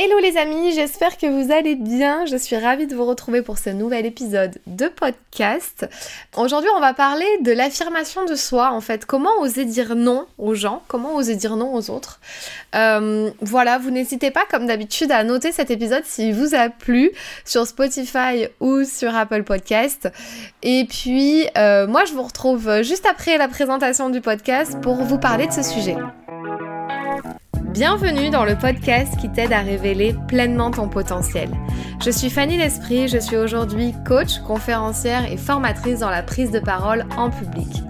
Hello les amis, j'espère que vous allez bien. Je suis ravie de vous retrouver pour ce nouvel épisode de podcast. Aujourd'hui, on va parler de l'affirmation de soi, en fait. Comment oser dire non aux gens Comment oser dire non aux autres euh, Voilà, vous n'hésitez pas, comme d'habitude, à noter cet épisode s'il vous a plu sur Spotify ou sur Apple Podcast. Et puis, euh, moi, je vous retrouve juste après la présentation du podcast pour vous parler de ce sujet. Bienvenue dans le podcast qui t'aide à révéler pleinement ton potentiel. Je suis Fanny L'Esprit, je suis aujourd'hui coach, conférencière et formatrice dans la prise de parole en public.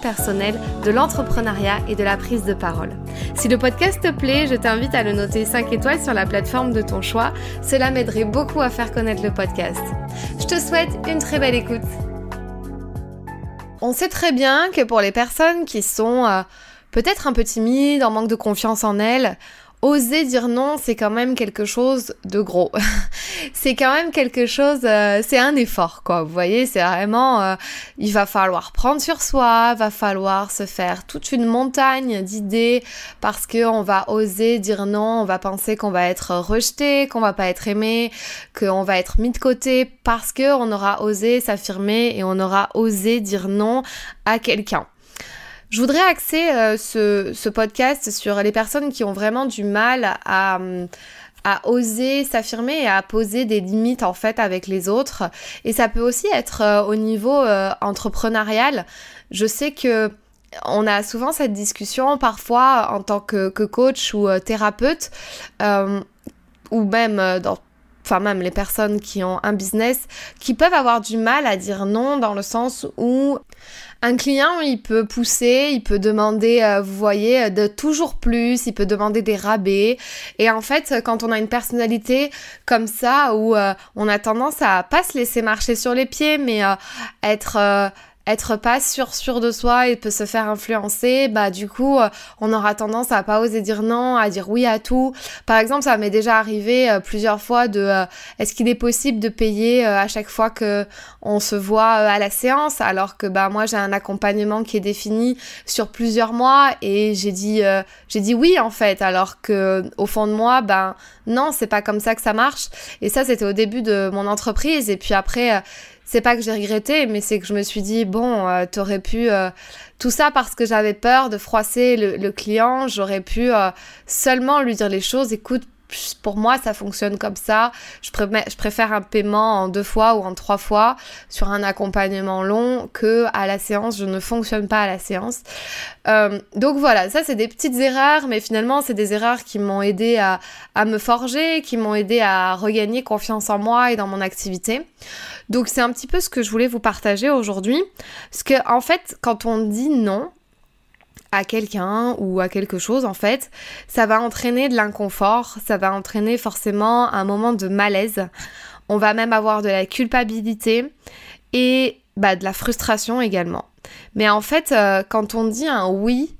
personnel, de l'entrepreneuriat et de la prise de parole. Si le podcast te plaît, je t'invite à le noter 5 étoiles sur la plateforme de ton choix. Cela m'aiderait beaucoup à faire connaître le podcast. Je te souhaite une très belle écoute. On sait très bien que pour les personnes qui sont euh, peut-être un peu timides, en manque de confiance en elles, oser dire non, c'est quand même quelque chose de gros. c'est quand même quelque chose, euh, c'est un effort, quoi. Vous voyez, c'est vraiment, euh, il va falloir prendre sur soi, va falloir se faire toute une montagne d'idées parce que on va oser dire non, on va penser qu'on va être rejeté, qu'on va pas être aimé, qu'on va être mis de côté parce que on aura osé s'affirmer et on aura osé dire non à quelqu'un. Je voudrais axer euh, ce, podcast sur les personnes qui ont vraiment du mal à, à oser s'affirmer et à poser des limites en fait avec les autres. Et ça peut aussi être euh, au niveau euh, entrepreneurial. Je sais que on a souvent cette discussion parfois en tant que, coach ou thérapeute ou même dans enfin même les personnes qui ont un business, qui peuvent avoir du mal à dire non dans le sens où un client, il peut pousser, il peut demander, euh, vous voyez, euh, de toujours plus, il peut demander des rabais. Et en fait, quand on a une personnalité comme ça, où euh, on a tendance à pas se laisser marcher sur les pieds, mais être être pas sûr sûr de soi et peut se faire influencer, bah du coup euh, on aura tendance à pas oser dire non, à dire oui à tout. Par exemple, ça m'est déjà arrivé euh, plusieurs fois de euh, est-ce qu'il est possible de payer à chaque fois que on se voit à la séance? Alors que bah moi j'ai un accompagnement qui est défini sur plusieurs mois et j'ai dit j'ai dit oui en fait. Alors que au fond de moi ben non, c'est pas comme ça que ça marche. Et ça c'était au début de mon entreprise. Et puis après c'est pas que j'ai regretté, mais c'est que je me suis dit, bon, euh, t'aurais pu... Euh, tout ça parce que j'avais peur de froisser le, client, j'aurais pu euh, seulement lui dire les choses, écoute, pour moi, ça fonctionne comme ça. Je, préfère un paiement en deux fois ou en trois fois sur un accompagnement long que à la séance. Je ne fonctionne pas à la séance. Euh, donc voilà, ça c'est des petites erreurs, mais finalement c'est des erreurs qui m'ont aidé à, à me forger, qui m'ont aidé à regagner confiance en moi et dans mon activité. Donc c'est un petit peu ce que je voulais vous partager aujourd'hui. Parce que en fait, quand on dit non, à quelqu'un ou à quelque chose en fait, ça va entraîner de l'inconfort, ça va entraîner forcément un moment de malaise. On va même avoir de la culpabilité et bah, de la frustration également. Mais en fait, euh, quand on dit un oui,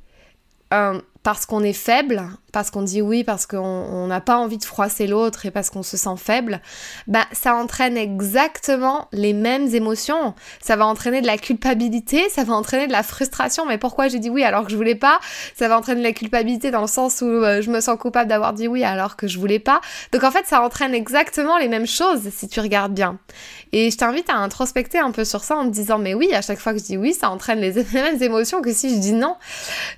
euh, parce qu'on est faible, parce qu'on dit oui, parce qu'on n'a pas envie de froisser l'autre et parce qu'on se sent faible, bah ça entraîne exactement les mêmes émotions. Ça va entraîner de la culpabilité, ça va entraîner de la frustration. Mais pourquoi j'ai dit oui alors que je voulais pas? Ça va entraîner de la culpabilité dans le sens où euh, je me sens coupable d'avoir dit oui alors que je voulais pas. Donc en fait, ça entraîne exactement les mêmes choses si tu regardes bien. Et je t'invite à introspecter un peu sur ça en me disant mais oui, à chaque fois que je dis oui, ça entraîne les mêmes émotions que si je dis non.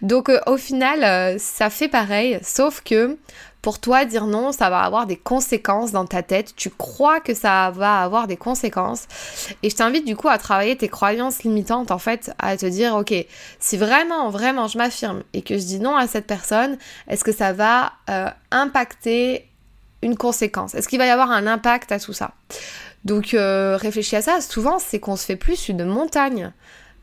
Donc euh, au final, euh, ça fait pareil Sauf que pour toi, dire non, ça va avoir des conséquences dans ta tête. Tu crois que ça va avoir des conséquences. Et je t'invite du coup à travailler tes croyances limitantes, en fait, à te dire, ok, si vraiment, vraiment, je m'affirme et que je dis non à cette personne, est-ce que ça va euh, impacter une conséquence? Est-ce qu'il va y avoir un impact à tout ça? Donc euh, réfléchis à ça. Souvent, c'est qu'on se fait plus une montagne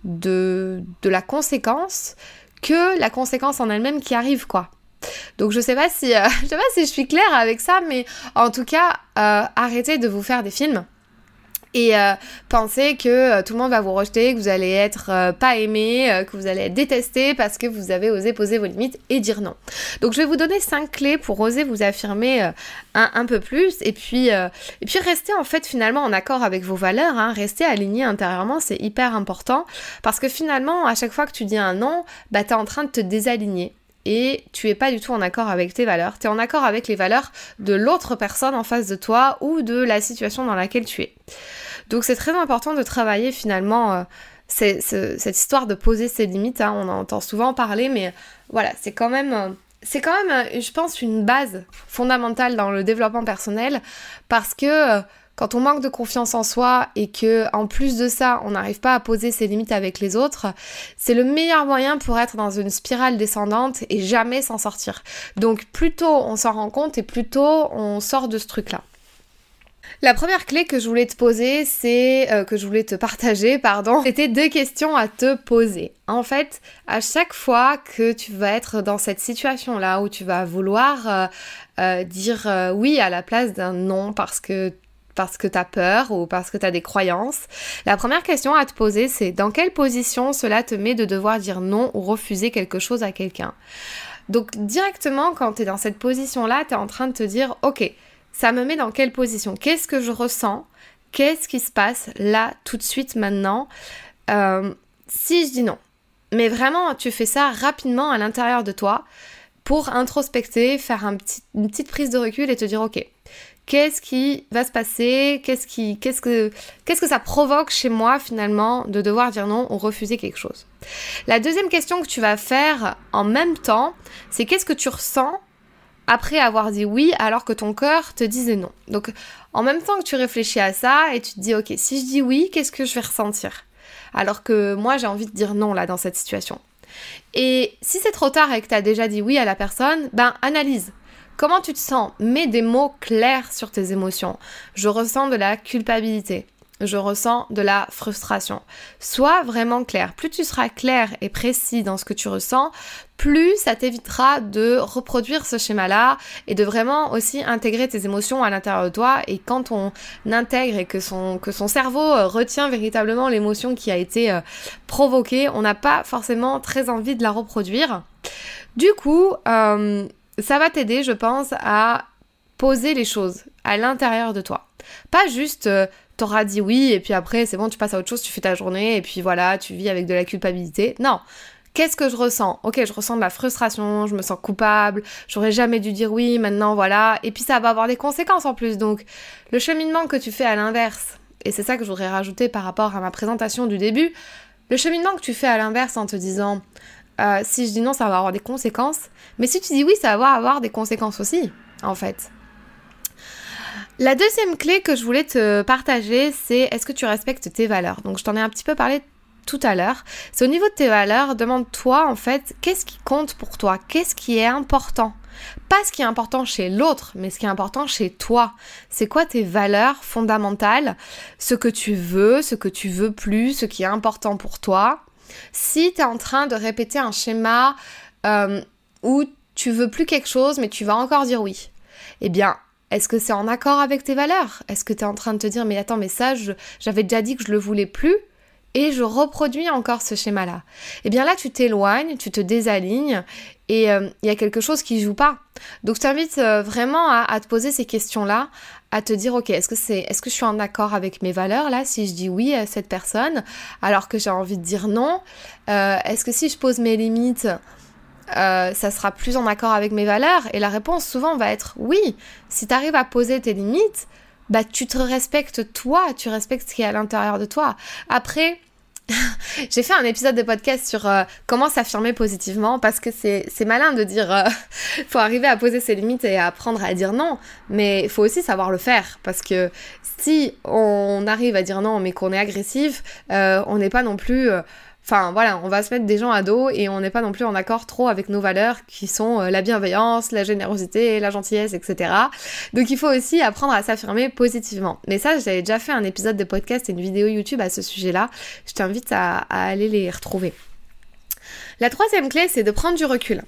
de, de la conséquence que la conséquence en elle-même qui arrive, quoi. Donc je sais je sais pas si je suis claire avec ça, mais en tout cas, arrêtez de vous faire des films et euh, pensez que euh, tout le monde va vous rejeter, que vous allez être euh, pas aimé, que vous allez être détesté parce que vous avez osé poser vos limites et dire non. Donc je vais vous donner cinq clés pour oser vous affirmer un, peu plus et puis et puis rester en fait finalement en accord avec vos valeurs, hein, rester aligné intérieurement, c'est hyper important parce que finalement à chaque fois que tu dis un non, bah t'es en train de te désaligner et tu es pas du tout en accord avec tes valeurs, tu es en accord avec les valeurs de l'autre personne en face de toi ou de la situation dans laquelle tu es. Donc c'est très important de travailler finalement euh, cette histoire de poser ses limites, hein. on en entend souvent parler, mais voilà, c'est quand même... Euh, c'est quand même, euh, je pense, une base fondamentale dans le développement personnel parce que quand on manque de confiance en soi et que en plus de ça, on n'arrive pas à poser ses limites avec les autres, c'est le meilleur moyen pour être dans une spirale descendante et jamais s'en sortir. Donc plus tôt on s'en rend compte et plus tôt on sort de ce truc-là. La première clé que je voulais te poser, c'est euh, que je voulais te partager, pardon, c'était deux questions à te poser. En fait, à chaque fois que tu vas être dans cette situation-là où tu vas vouloir euh, euh, dire oui à la place d'un non parce que parce que tu as peur ou parce que tu as des croyances. La première question à te poser, c'est dans quelle position cela te met de devoir dire non ou refuser quelque chose à quelqu'un? Donc directement, quand tu es dans cette position-là, tu es en train de te dire, ok, ça me met dans quelle position? Qu'est-ce que je ressens? Qu'est-ce qui se passe là, tout de suite, maintenant? Euh, Si je dis non. Mais vraiment, tu fais ça rapidement à l'intérieur de toi pour introspecter, faire une petite prise de recul et te dire, ok, qu'est-ce qui va se passer Qu'est-ce que, que ça provoque chez moi finalement de devoir dire non ou refuser quelque chose La deuxième question que tu vas faire en même temps, c'est qu'est-ce que tu ressens après avoir dit oui alors que ton cœur te disait non. Donc en même temps que tu réfléchis à ça et tu te dis ok si je dis oui qu'est-ce que je vais ressentir? Alors que moi j'ai envie de dire non là dans cette situation. Et si c'est trop tard et que tu as déjà dit oui à la personne, ben analyse. Comment tu te sens? Mets des mots clairs sur tes émotions. Je ressens de la culpabilité je ressens de la frustration. Sois vraiment clair. Plus tu seras clair et précis dans ce que tu ressens, plus ça t'évitera de reproduire ce schéma-là et de vraiment aussi intégrer tes émotions à l'intérieur de toi. Et quand on intègre et que son, cerveau euh, retient véritablement l'émotion qui a été euh, provoquée, on n'a pas forcément très envie de la reproduire. Du coup, euh, ça va t'aider, je pense, à poser les choses à l'intérieur de toi. Pas juste t'auras dit oui et puis après c'est bon, tu passes à autre chose, tu fais ta journée et puis voilà, tu vis avec de la culpabilité. Non. Qu'est-ce que je ressens? Ok, je ressens de la frustration, je me sens coupable, j'aurais jamais dû dire oui, maintenant voilà. Et puis ça va avoir des conséquences en plus. Donc le cheminement que tu fais à l'inverse, et c'est ça que je voudrais rajouter par rapport à ma présentation du début, le cheminement que tu fais à l'inverse en te disant euh, si je dis non, ça va avoir des conséquences. Mais si tu dis oui, ça va avoir des conséquences aussi, en fait. La deuxième clé que je voulais te partager, c'est est-ce que tu respectes tes valeurs? Donc je t'en ai un petit peu parlé tout à l'heure. C'est au niveau de tes valeurs, demande-toi en fait qu'est-ce qui compte pour toi, qu'est-ce qui est important? Pas ce qui est important chez l'autre, mais ce qui est important chez toi. C'est quoi tes valeurs fondamentales, ce que tu veux, ce que tu veux plus, ce qui est important pour toi. Si tu es en train de répéter un schéma euh, où tu veux plus quelque chose, mais tu vas encore dire oui, eh bien, est-ce que c'est en accord avec tes valeurs? Est-ce que tu es en train de te dire mais attends mais ça j'avais déjà dit que je le voulais plus et je reproduis encore ce schéma-là. Eh bien là tu t'éloignes, tu te désalignes et euh, il y a quelque chose qui joue pas. Donc je t'invite euh, vraiment à, te poser ces questions-là, à te dire ok est-ce que c'est est-ce que je suis en accord avec mes valeurs là si je dis oui à cette personne alors que j'ai envie de dire non euh, Est-ce que si je pose mes limites euh, ça sera plus en accord avec mes valeurs? Et la réponse souvent va être oui. Si tu arrives à poser tes limites, bah tu te respectes toi, tu respectes ce qui est à l'intérieur de toi. Après, j'ai fait un épisode de podcast sur euh, comment s'affirmer positivement parce que c'est malin de dire euh, faut arriver à poser ses limites et apprendre à dire non, mais il faut aussi savoir le faire parce que si on arrive à dire non mais qu'on est agressif, on n'est pas non plus Enfin voilà, on va se mettre des gens à dos et on n'est pas non plus en accord trop avec nos valeurs qui sont euh, la bienveillance, la générosité, la gentillesse, etc. Donc il faut aussi apprendre à s'affirmer positivement. Mais ça, j'avais déjà fait un épisode de podcast et une vidéo YouTube à ce sujet-là. Je t'invite à, aller les retrouver. La troisième clé, c'est de prendre du recul.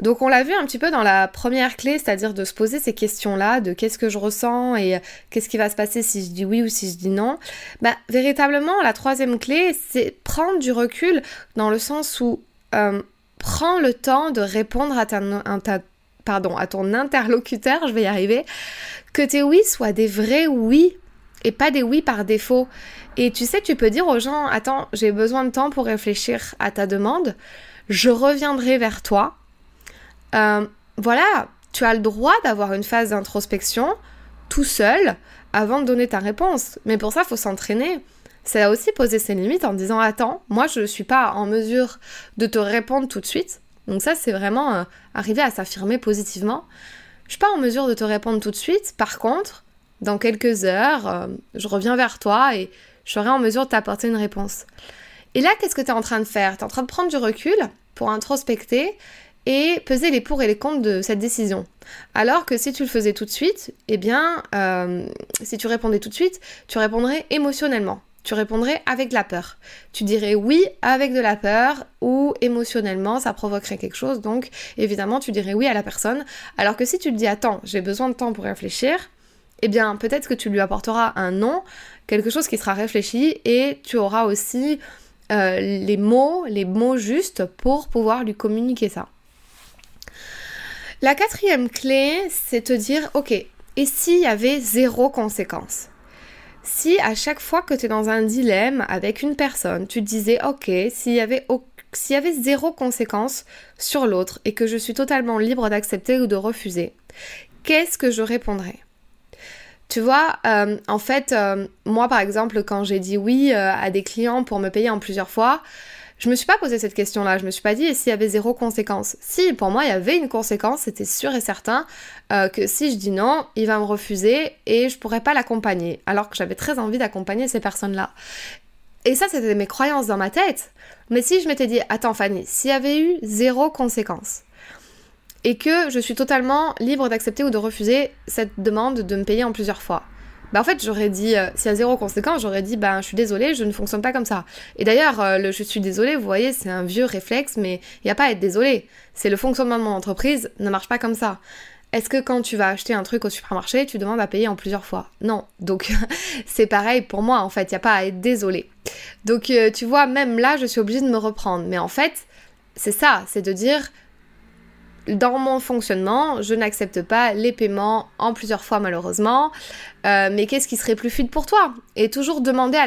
Donc on l'a vu un petit peu dans la première clé, c'est-à-dire de se poser ces questions-là, de qu'est-ce que je ressens et qu'est-ce qui va se passer si je dis oui ou si je dis non. Bah, véritablement, la troisième clé, c'est prendre du recul dans le sens où euh, prends le temps de répondre à ton interlocuteur, je vais y arriver, que tes oui soient des vrais oui et pas des oui par défaut. Et tu sais, tu peux dire aux gens, attends, j'ai besoin de temps pour réfléchir à ta demande, je reviendrai vers toi. Euh, voilà, tu as le droit d'avoir une phase d'introspection tout seul avant de donner ta réponse. Mais pour ça, il faut s'entraîner. C'est aussi poser ses limites en disant, attends, moi, je ne suis pas en mesure de te répondre tout de suite. Donc ça, c'est vraiment euh, arriver à s'affirmer positivement. Je suis pas en mesure de te répondre tout de suite. Par contre, dans quelques heures, euh, je reviens vers toi et je serai en mesure de t'apporter une réponse. Et là, qu'est-ce que tu es en train de faire? Tu es en train de prendre du recul pour introspecter et peser les pour et les contre de cette décision. Alors que si tu le faisais tout de suite, eh bien, euh, si tu répondais tout de suite, tu répondrais émotionnellement. Tu répondrais avec de la peur. Tu dirais oui avec de la peur ou émotionnellement ça provoquerait quelque chose. Donc évidemment tu dirais oui à la personne. Alors que si tu te dis attends j'ai besoin de temps pour réfléchir, eh bien peut-être que tu lui apporteras un non, quelque chose qui sera réfléchi et tu auras aussi euh, les mots, les mots justes pour pouvoir lui communiquer ça. La quatrième clé, c'est te dire, ok, et s'il y avait zéro conséquence? Si à chaque fois que tu es dans un dilemme avec une personne, tu te disais, ok, s'il y avait s'il y avait zéro conséquence sur l'autre et que je suis totalement libre d'accepter ou de refuser, qu'est-ce que je répondrais? Tu vois, euh, en fait, euh, moi par exemple, quand j'ai dit oui euh, à des clients pour me payer en plusieurs fois, je me suis pas posé cette question-là. Je me suis pas dit et s'il y avait zéro conséquence? Si, pour moi, il y avait une conséquence, c'était sûr et certain que si je dis non, il va me refuser et je pourrais pas l'accompagner. Alors que j'avais très envie d'accompagner ces personnes-là. Et ça, c'était mes croyances dans ma tête. Mais si je m'étais dit, attends Fanny, s'il y avait eu zéro conséquence, et que je suis totalement libre d'accepter ou de refuser cette demande de me payer en plusieurs fois. Bah en fait j'aurais dit, euh, s'il y a zéro conséquence, j'aurais dit bah je suis désolée, je ne fonctionne pas comme ça. Et d'ailleurs euh, le je suis désolée, vous voyez, c'est un vieux réflexe, mais il n'y a pas à être désolé. C'est le fonctionnement de mon entreprise ne marche pas comme ça. Est-ce que quand tu vas acheter un truc au supermarché, tu demandes à payer en plusieurs fois? Non. Donc c'est pareil pour moi en fait, il n'y a pas à être désolé. Donc euh, tu vois, même là je suis obligée de me reprendre. Mais en fait, c'est ça, c'est de dire dans mon fonctionnement, je n'accepte pas les paiements en plusieurs fois malheureusement. Euh, mais qu'est-ce qui serait plus fluide pour toi? Et toujours demander à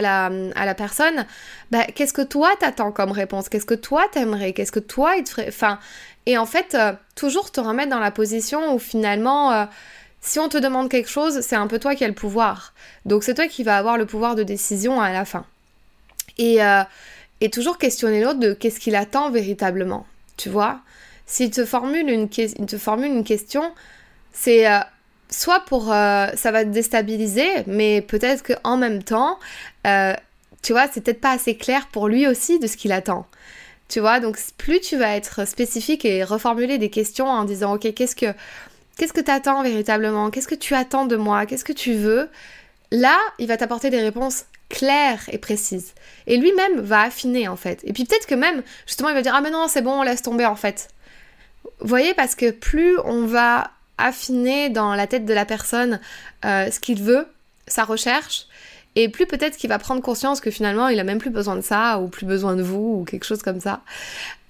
la, personne, bah, qu'est-ce que toi t'attends comme réponse? Qu'est-ce que toi t'aimerais? Qu'est-ce que toi il te ferait? Enfin, et en fait, euh, toujours te remettre dans la position où finalement, euh, si on te demande quelque chose, c'est un peu toi qui as le pouvoir. Donc c'est toi qui vas avoir le pouvoir de décision à la fin. Et, et toujours questionner l'autre de qu'est-ce qu'il attend véritablement. Tu vois? S'il te formule une, question, c'est euh, soit pour... Euh, ça va te déstabiliser, mais peut-être qu'en même temps, euh, tu vois, c'est peut-être pas assez clair pour lui aussi de ce qu'il attend. Tu vois, donc plus tu vas être spécifique et reformuler des questions en disant, ok, qu'est-ce que... Qu'est-ce que tu attends véritablement? Qu'est-ce que tu attends de moi? Qu'est-ce que tu veux? Là, il va t'apporter des réponses claires et précises. Et lui-même va affiner en fait. Et puis peut-être que même, justement, il va dire Ah mais non, c'est bon, laisse tomber en fait. Vous voyez, parce que plus on va affiner dans la tête de la personne euh, ce qu'il veut, sa recherche, et plus peut-être qu'il va prendre conscience que finalement il a même plus besoin de ça, ou plus besoin de vous, ou quelque chose comme ça.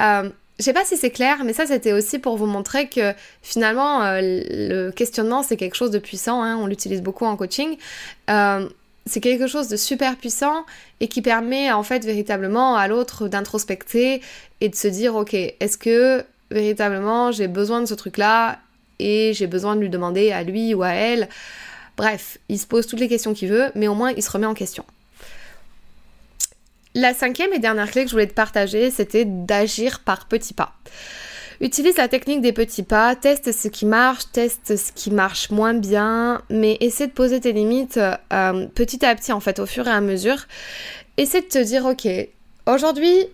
Euh, je sais pas si c'est clair, mais ça c'était aussi pour vous montrer que finalement euh, le questionnement c'est quelque chose de puissant, hein, on l'utilise beaucoup en coaching. Euh, c'est quelque chose de super puissant et qui permet en fait véritablement à l'autre d'introspecter et de se dire ok, est-ce que véritablement j'ai besoin de ce truc-là et j'ai besoin de lui demander à lui ou à elle? Bref, il se pose toutes les questions qu'il veut, mais au moins il se remet en question. La cinquième et dernière clé que je voulais te partager, c'était d'agir par petits pas. Utilise la technique des petits pas, teste ce qui marche, teste ce qui marche moins bien, mais essaie de poser tes limites euh, petit à petit en fait, au fur et à mesure. Essaie de te dire, ok, aujourd'hui,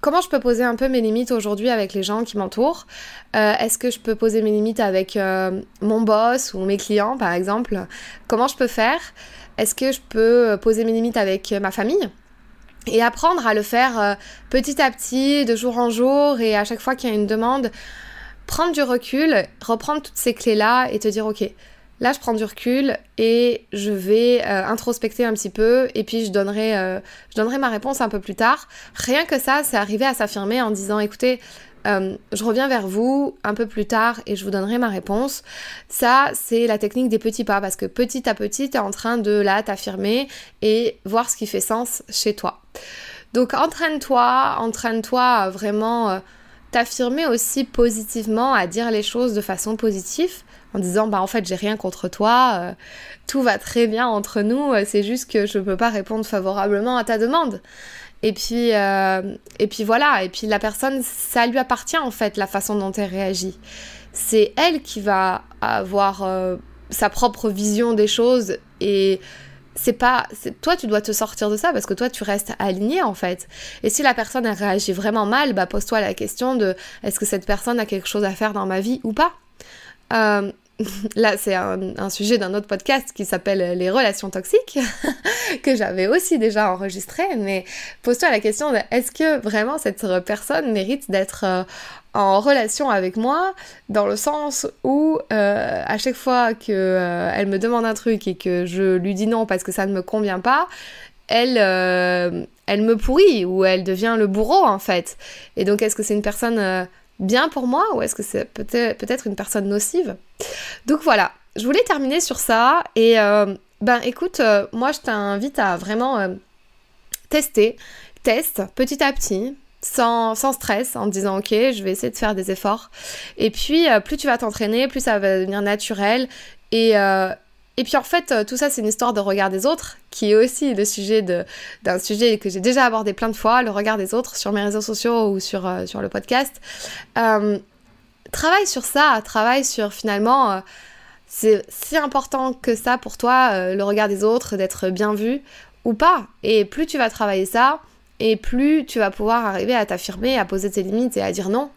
comment je peux poser un peu mes limites aujourd'hui avec les gens qui m'entourent? Euh, Est-ce que je peux poser mes limites avec euh, mon boss ou mes clients par exemple? Comment je peux faire? Est-ce que je peux poser mes limites avec ma famille? Et apprendre à le faire euh, petit à petit, de jour en jour, et à chaque fois qu'il y a une demande, prendre du recul, reprendre toutes ces clés-là et te dire, ok, là je prends du recul et je vais euh, introspecter un petit peu, et puis je donnerai, euh, je donnerai ma réponse un peu plus tard. Rien que ça, c'est arriver à s'affirmer en disant, écoutez, euh, je reviens vers vous un peu plus tard et je vous donnerai ma réponse. Ça, c'est la technique des petits pas parce que petit à petit, tu es en train de là t'affirmer et voir ce qui fait sens chez toi. Donc entraîne-toi, entraîne-toi vraiment euh, t'affirmer aussi positivement, à dire les choses de façon positive en disant bah en fait j'ai rien contre toi, euh, tout va très bien entre nous, c'est juste que je ne peux pas répondre favorablement à ta demande. Et puis, euh, et puis voilà, et puis la personne, ça lui appartient en fait, la façon dont elle réagit. C'est elle qui va avoir euh, sa propre vision des choses et c'est pas toi tu dois te sortir de ça parce que toi tu restes aligné en fait et si la personne elle réagit vraiment mal bah pose-toi la question de est-ce que cette personne a quelque chose à faire dans ma vie ou pas? Euh, là c'est un, sujet d'un autre podcast qui s'appelle les relations toxiques, que j'avais aussi déjà enregistré, mais pose-toi la question est-ce que vraiment cette personne mérite d'être euh, en relation avec moi dans le sens où euh, à chaque fois que euh, elle me demande un truc et que je lui dis non parce que ça ne me convient pas, elle, elle me pourrit ou elle devient le bourreau en fait. Et donc est-ce que c'est une personne bien pour moi ou est-ce que c'est peut-être peut une personne nocive? Donc voilà, je voulais terminer sur ça et euh, ben écoute, euh, moi je t'invite à vraiment euh, tester, teste petit à petit. Sans, sans, stress, en disant ok, je vais essayer de faire des efforts. Et puis, plus tu vas t'entraîner, plus ça va devenir naturel. Et, et puis en fait, euh, tout ça, c'est une histoire de regard des autres, qui est aussi le sujet d'un sujet que j'ai déjà abordé plein de fois, le regard des autres sur mes réseaux sociaux ou sur, euh, sur le podcast. Euh, travaille sur ça, travaille sur finalement, c'est si important que ça pour toi, le regard des autres, d'être bien vu ou pas. Et plus tu vas travailler ça, et plus tu vas pouvoir arriver à t'affirmer, à poser tes limites et à dire non.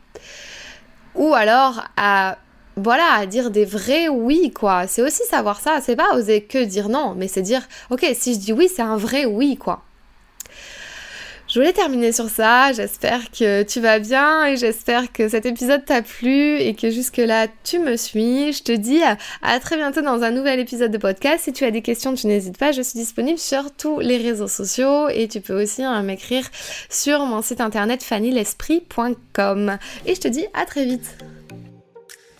Ou alors à voilà, dire des vrais oui, quoi. C'est aussi savoir ça. C'est pas oser que dire non, mais c'est dire, ok, si je dis oui, c'est un vrai oui, quoi. Je voulais terminer sur ça. J'espère que tu vas bien et j'espère que cet épisode t'a plu et que jusque-là tu me suis. Je te dis à, très bientôt dans un nouvel épisode de podcast. Si tu as des questions, tu n'hésites pas. Je suis disponible sur tous les réseaux sociaux et tu peux aussi hein, m'écrire sur mon site internet fannylesprit.com. Et je te dis à très vite.